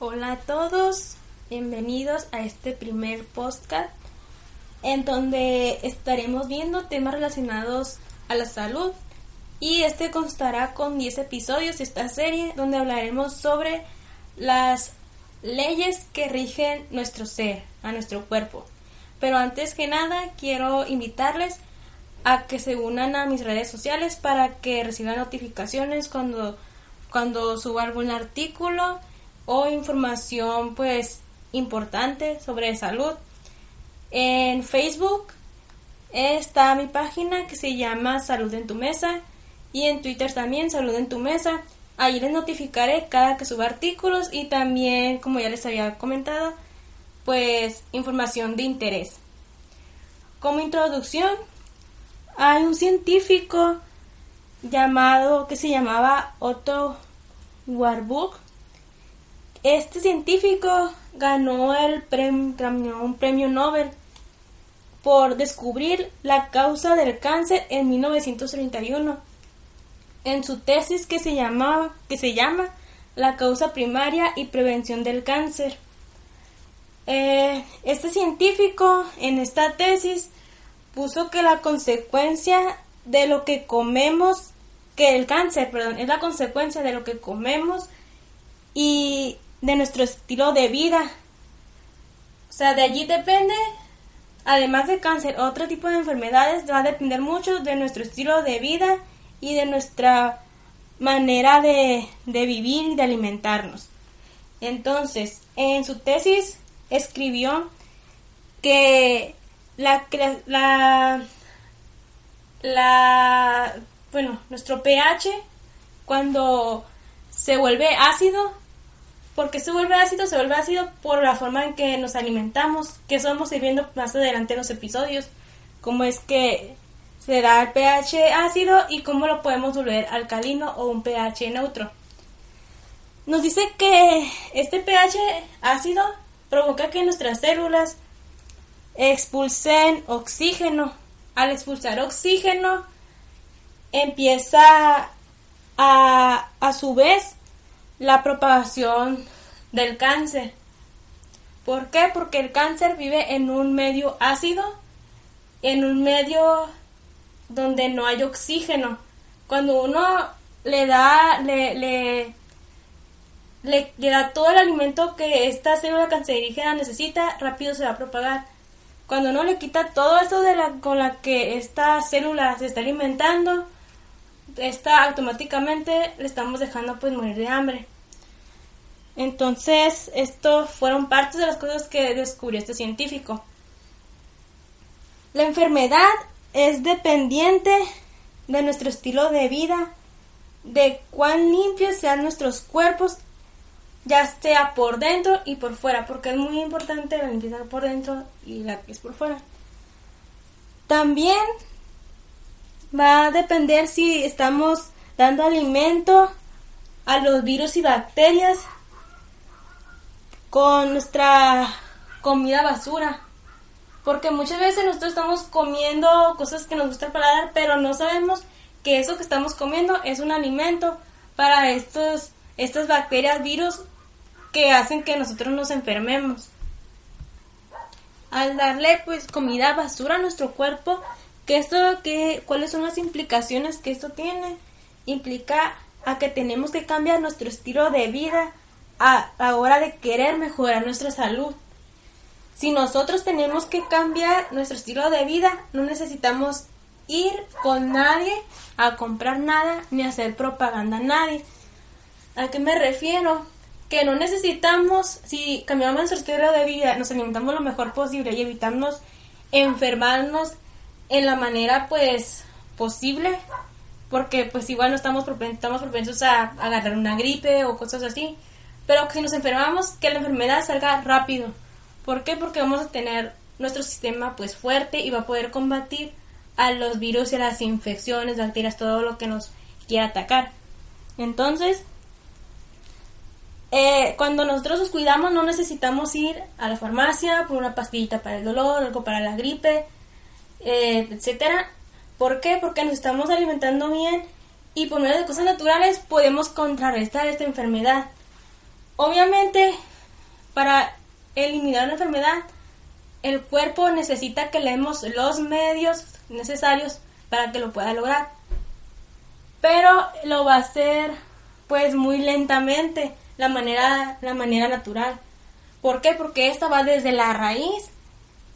Hola a todos, bienvenidos a este primer podcast en donde estaremos viendo temas relacionados a la salud y este constará con 10 episodios de esta serie donde hablaremos sobre las leyes que rigen nuestro ser, a nuestro cuerpo. Pero antes que nada quiero invitarles a que se unan a mis redes sociales para que reciban notificaciones cuando, cuando suba algún artículo o información pues importante sobre salud. En Facebook está mi página que se llama Salud en tu Mesa y en Twitter también Salud en tu Mesa. Ahí les notificaré cada que suba artículos y también, como ya les había comentado, pues información de interés. Como introducción, hay un científico llamado que se llamaba Otto Warburg este científico ganó el premio, un premio Nobel por descubrir la causa del cáncer en 1931 en su tesis que se llamaba que se llama la causa primaria y prevención del cáncer. Eh, este científico en esta tesis puso que la consecuencia de lo que comemos, que el cáncer, perdón, es la consecuencia de lo que comemos y de nuestro estilo de vida. O sea, de allí depende, además de cáncer, otro tipo de enfermedades, va a depender mucho de nuestro estilo de vida y de nuestra manera de, vivir y de alimentarnos. Entonces, en su tesis escribió que la, la, la, bueno, nuestro pH cuando se vuelve ácido porque se vuelve ácido, se vuelve ácido por la forma en que nos alimentamos, que a ir viendo más adelante en los episodios, cómo es que se da el pH ácido y cómo lo podemos volver alcalino o un pH neutro. Nos dice que este pH ácido provoca que nuestras células expulsen oxígeno. Al expulsar oxígeno, empieza a, a su vez la propagación del cáncer. ¿Por qué? Porque el cáncer vive en un medio ácido, en un medio donde no hay oxígeno. Cuando uno le da, le, le, le, da todo el alimento que esta célula cancerígena necesita, rápido se va a propagar. Cuando uno le quita todo eso de la, con la que esta célula se está alimentando, esta automáticamente le estamos dejando pues morir de hambre. Entonces, esto fueron partes de las cosas que descubrió este científico. La enfermedad es dependiente de nuestro estilo de vida, de cuán limpios sean nuestros cuerpos, ya sea por dentro y por fuera, porque es muy importante la limpieza por dentro y la que es por fuera. También va a depender si estamos dando alimento a los virus y bacterias con nuestra comida basura. Porque muchas veces nosotros estamos comiendo cosas que nos gusta el paladar, pero no sabemos que eso que estamos comiendo es un alimento para estos, estas bacterias, virus que hacen que nosotros nos enfermemos. Al darle pues comida basura a nuestro cuerpo, que esto que cuáles son las implicaciones que esto tiene? Implica a que tenemos que cambiar nuestro estilo de vida a la hora de querer mejorar nuestra salud. Si nosotros tenemos que cambiar nuestro estilo de vida, no necesitamos ir con nadie a comprar nada ni hacer propaganda a nadie. ¿A qué me refiero? Que no necesitamos, si cambiamos nuestro estilo de vida, nos alimentamos lo mejor posible y evitamos enfermarnos en la manera pues posible, porque pues igual no estamos, estamos propensos a, agarrar una gripe o cosas así, pero si nos enfermamos, que la enfermedad salga rápido. ¿Por qué? Porque vamos a tener nuestro sistema pues fuerte y va a poder combatir a los virus y a las infecciones, bacterias, todo lo que nos quiera atacar. Entonces, eh, cuando nosotros nos cuidamos no necesitamos ir a la farmacia por una pastillita para el dolor, algo para la gripe, eh, etcétera. ¿Por qué? Porque nos estamos alimentando bien y por medio de cosas naturales podemos contrarrestar esta enfermedad. Obviamente, para eliminar una enfermedad, el cuerpo necesita que le demos los medios necesarios para que lo pueda lograr. Pero lo va a hacer pues muy lentamente, la manera, la manera natural. ¿Por qué? Porque esta va desde la raíz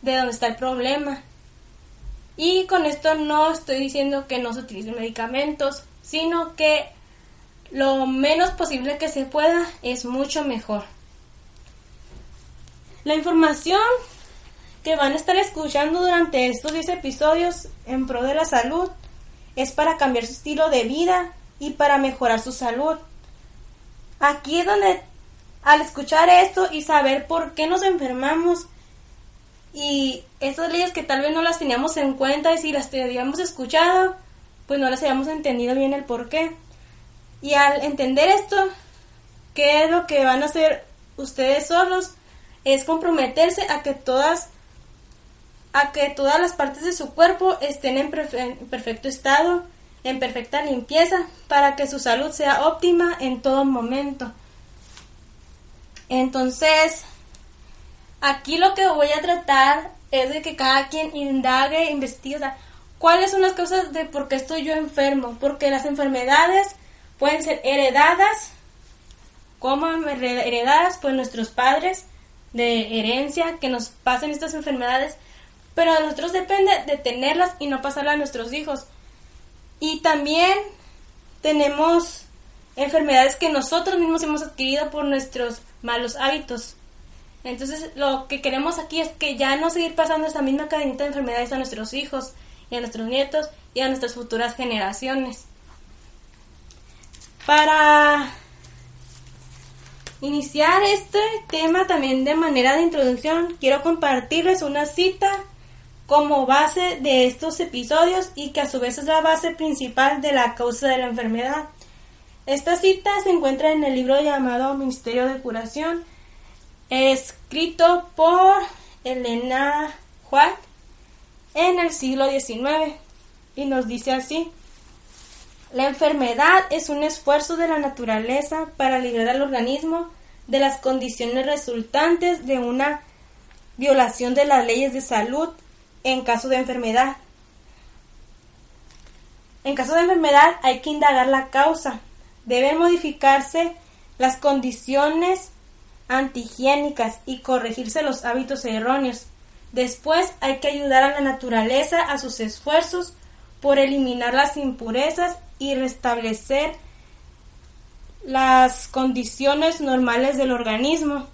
de donde está el problema. Y con esto no estoy diciendo que no se utilicen medicamentos, sino que lo menos posible que se pueda es mucho mejor. La información que van a estar escuchando durante estos 10 episodios en pro de la salud es para cambiar su estilo de vida y para mejorar su salud. Aquí es donde al escuchar esto y saber por qué nos enfermamos y esas leyes que tal vez no las teníamos en cuenta y si las habíamos escuchado, pues no las habíamos entendido bien el por qué. Y al entender esto, ¿qué es lo que van a hacer ustedes solos? Es comprometerse a que todas a que todas las partes de su cuerpo estén en perfecto estado, en perfecta limpieza, para que su salud sea óptima en todo momento. Entonces, Aquí lo que voy a tratar es de que cada quien indague, investigue, cuáles son las causas de por qué estoy yo enfermo, porque las enfermedades pueden ser heredadas, como heredadas por nuestros padres, de herencia, que nos pasen estas enfermedades, pero de nosotros depende de tenerlas y no pasarlas a nuestros hijos. Y también tenemos enfermedades que nosotros mismos hemos adquirido por nuestros malos hábitos. Entonces, lo que queremos aquí es que ya no seguir pasando esta misma cadenita de enfermedades a nuestros hijos y a nuestros nietos y a nuestras futuras generaciones. Para iniciar este tema también de manera de introducción, quiero compartirles una cita como base de estos episodios y que a su vez es la base principal de la causa de la enfermedad. Esta cita se encuentra en el libro llamado Ministerio de Curación escrito por Elena White en el siglo XIX y nos dice así. La enfermedad es un esfuerzo de la naturaleza para liberar al organismo de las condiciones resultantes de una violación de las leyes de salud en caso de enfermedad. En caso de enfermedad hay que indagar la causa. Deben modificarse las condiciones antihigiénicas y corregirse los hábitos erróneos. Después hay que ayudar a la naturaleza a sus esfuerzos por eliminar las impurezas y restablecer las condiciones normales del organismo.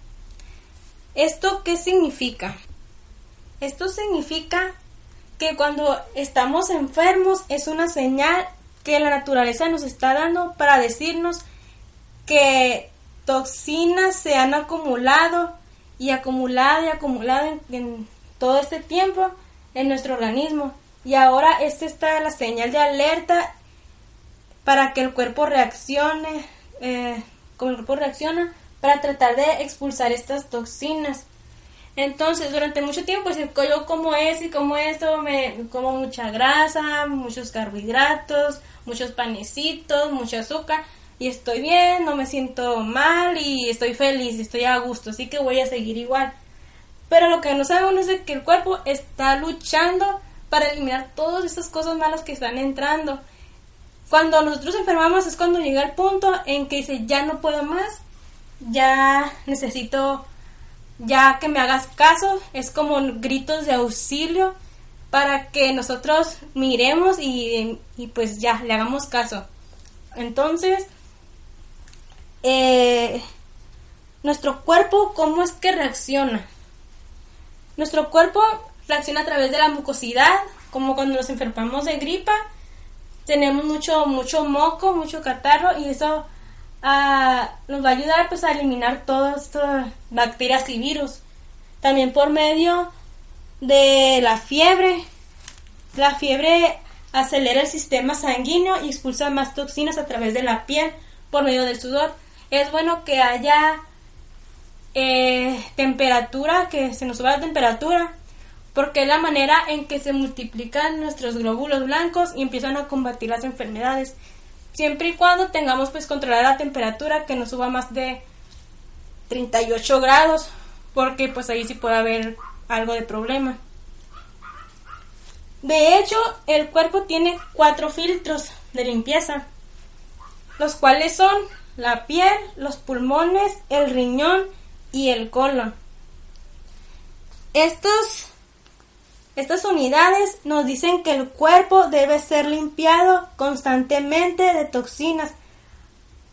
¿Esto qué significa? Esto significa que cuando estamos enfermos es una señal que la naturaleza nos está dando para decirnos que toxinas se han acumulado y acumulado y acumulado en, todo este tiempo en nuestro organismo y ahora esta está la señal de alerta para que el cuerpo reaccione, eh, como el cuerpo reacciona, para tratar de expulsar estas toxinas. Entonces, durante mucho tiempo, si yo como es y como esto, me como mucha grasa, muchos carbohidratos, muchos panecitos, mucho azúcar, y estoy bien, no me siento mal y estoy feliz, estoy a gusto, así que voy a seguir igual. Pero lo que no sabemos es que el cuerpo está luchando para eliminar todas esas cosas malas que están entrando. Cuando nosotros enfermamos es cuando llega el punto en que dice, ya no puedo más, ya necesito, ya que me hagas caso, es como gritos de auxilio para que nosotros miremos y, y pues ya, le hagamos caso. Entonces, eh, nuestro cuerpo, ¿cómo es que reacciona? Nuestro cuerpo reacciona a través de la mucosidad, como cuando nos enfermamos de gripa, tenemos mucho, mucho moco, mucho catarro y eso ah, nos va a ayudar pues a eliminar todas estas bacterias y virus. También por medio de la fiebre. La fiebre acelera el sistema sanguíneo y expulsa más toxinas a través de la piel por medio del sudor es bueno que haya eh, temperatura, que se nos suba la temperatura, porque es la manera en que se multiplican nuestros glóbulos blancos y empiezan a combatir las enfermedades. Siempre y cuando tengamos pues controlar la temperatura, que no suba más de 38 grados, porque pues ahí sí puede haber algo de problema. De hecho, el cuerpo tiene cuatro filtros de limpieza, los cuales son la piel, los pulmones, el riñón y el colon. Estos, estas unidades nos dicen que el cuerpo debe ser limpiado constantemente de toxinas.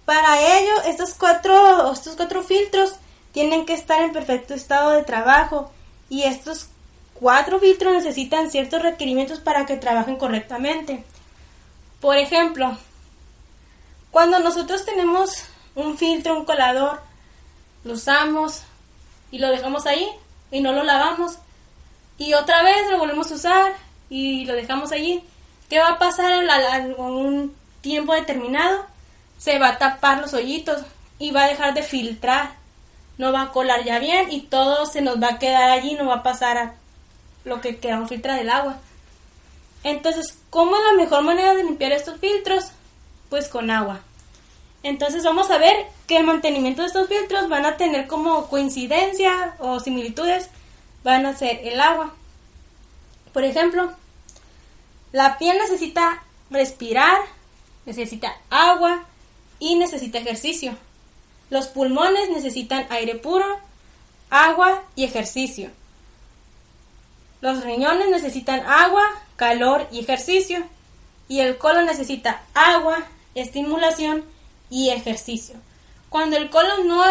Para ello, estos cuatro, estos cuatro filtros tienen que estar en perfecto estado de trabajo y estos cuatro filtros necesitan ciertos requerimientos para que trabajen correctamente. Por ejemplo, cuando nosotros tenemos un filtro, un colador, lo usamos y lo dejamos ahí y no lo lavamos y otra vez lo volvemos a usar y lo dejamos allí, ¿qué va a pasar en, un tiempo determinado? Se va a tapar los hoyitos y va a dejar de filtrar, no va a colar ya bien y todo se nos va a quedar allí, no va a pasar a lo que queda un filtro del agua. Entonces, ¿cómo es la mejor manera de limpiar estos filtros? pues con agua. Entonces vamos a ver que el mantenimiento de estos filtros van a tener como coincidencia o similitudes, van a ser el agua. Por ejemplo, la piel necesita respirar, necesita agua y necesita ejercicio. Los pulmones necesitan aire puro, agua y ejercicio. Los riñones necesitan agua, calor y ejercicio. Y el colon necesita agua, estimulación y ejercicio. Cuando el colon no,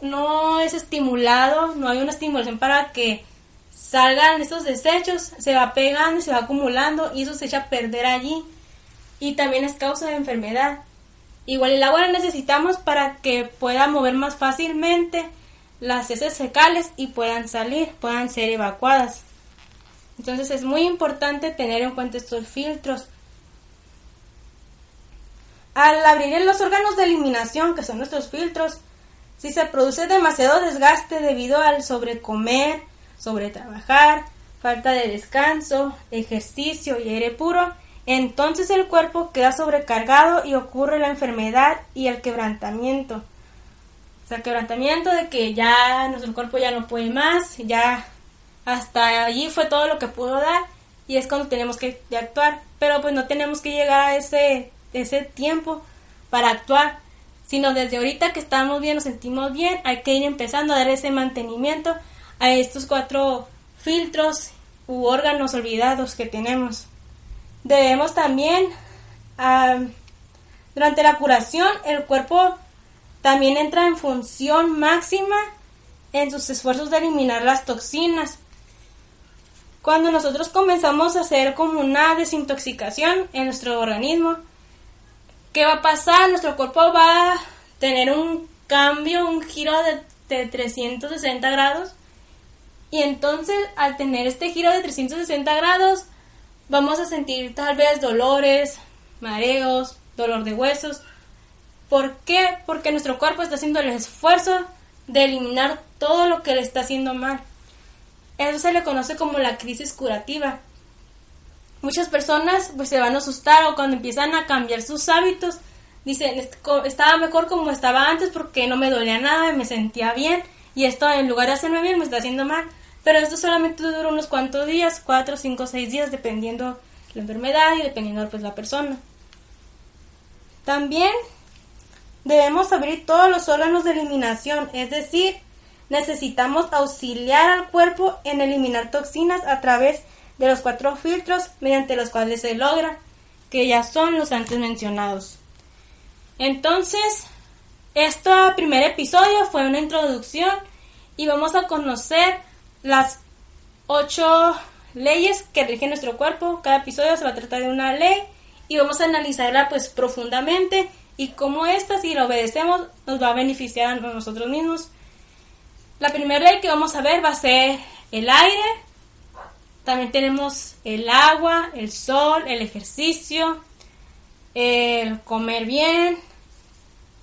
no es estimulado, no hay una estimulación para que salgan estos desechos, se va pegando, se va acumulando y eso se echa a perder allí y también es causa de enfermedad. Igual el agua la necesitamos para que pueda mover más fácilmente las heces fecales y puedan salir, puedan ser evacuadas. Entonces es muy importante tener en cuenta estos filtros al abrir los órganos de eliminación, que son nuestros filtros, si se produce demasiado desgaste debido al sobrecomer, sobretrabajar, falta de descanso, ejercicio y aire puro, entonces el cuerpo queda sobrecargado y ocurre la enfermedad y el quebrantamiento. O sea, quebrantamiento de que ya nuestro cuerpo ya no puede más, ya hasta allí fue todo lo que pudo dar y es cuando tenemos que actuar. Pero pues no tenemos que llegar a ese ese tiempo para actuar, sino desde ahorita que estamos bien, nos sentimos bien, hay que ir empezando a dar ese mantenimiento a estos cuatro filtros u órganos olvidados que tenemos. Debemos también, durante la curación, el cuerpo también entra en función máxima en sus esfuerzos de eliminar las toxinas. Cuando nosotros comenzamos a hacer como una desintoxicación en nuestro organismo, ¿qué va a pasar? Nuestro cuerpo va a tener un cambio, un giro de, 360 grados. Y entonces, al tener este giro de 360 grados, vamos a sentir tal vez dolores, mareos, dolor de huesos. ¿Por qué? Porque nuestro cuerpo está haciendo el esfuerzo de eliminar todo lo que le está haciendo mal. Eso se le conoce como la crisis curativa. Muchas personas pues se van a asustar o cuando empiezan a cambiar sus hábitos dicen estaba mejor como estaba antes porque no me dolía nada, me sentía bien y esto en lugar de hacerme bien me está haciendo mal. Pero esto solamente dura unos cuantos días, cuatro, cinco, seis días, dependiendo la enfermedad y dependiendo pues la persona. También debemos abrir todos los órganos de eliminación, es decir, necesitamos auxiliar al cuerpo en eliminar toxinas a través de los cuatro filtros mediante los cuales se logra, que ya son los antes mencionados. Entonces, este primer episodio fue una introducción y vamos a conocer las ocho leyes que rigen nuestro cuerpo. Cada episodio se va a tratar de una ley y vamos a analizarla pues profundamente y cómo esta, si la obedecemos, nos va a beneficiar a nosotros mismos. La primera ley que vamos a ver va a ser el aire. También tenemos el agua, el sol, el ejercicio, el comer bien.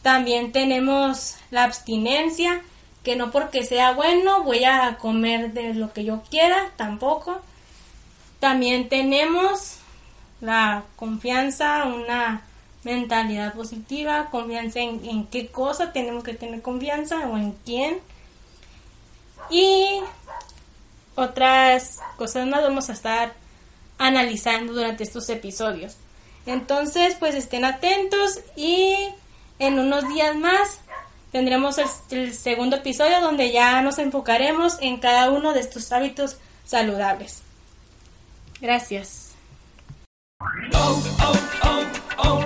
También tenemos la abstinencia, que no porque sea bueno voy a comer de lo que yo quiera, tampoco. También tenemos la confianza, una mentalidad positiva, confianza en, en qué cosa tenemos que tener confianza o en quién. Y otras cosas más vamos a estar analizando durante estos episodios. Entonces, pues estén atentos y en unos días más tendremos el, segundo episodio donde ya nos enfocaremos en cada uno de estos hábitos saludables. Gracias. Oh, oh, oh,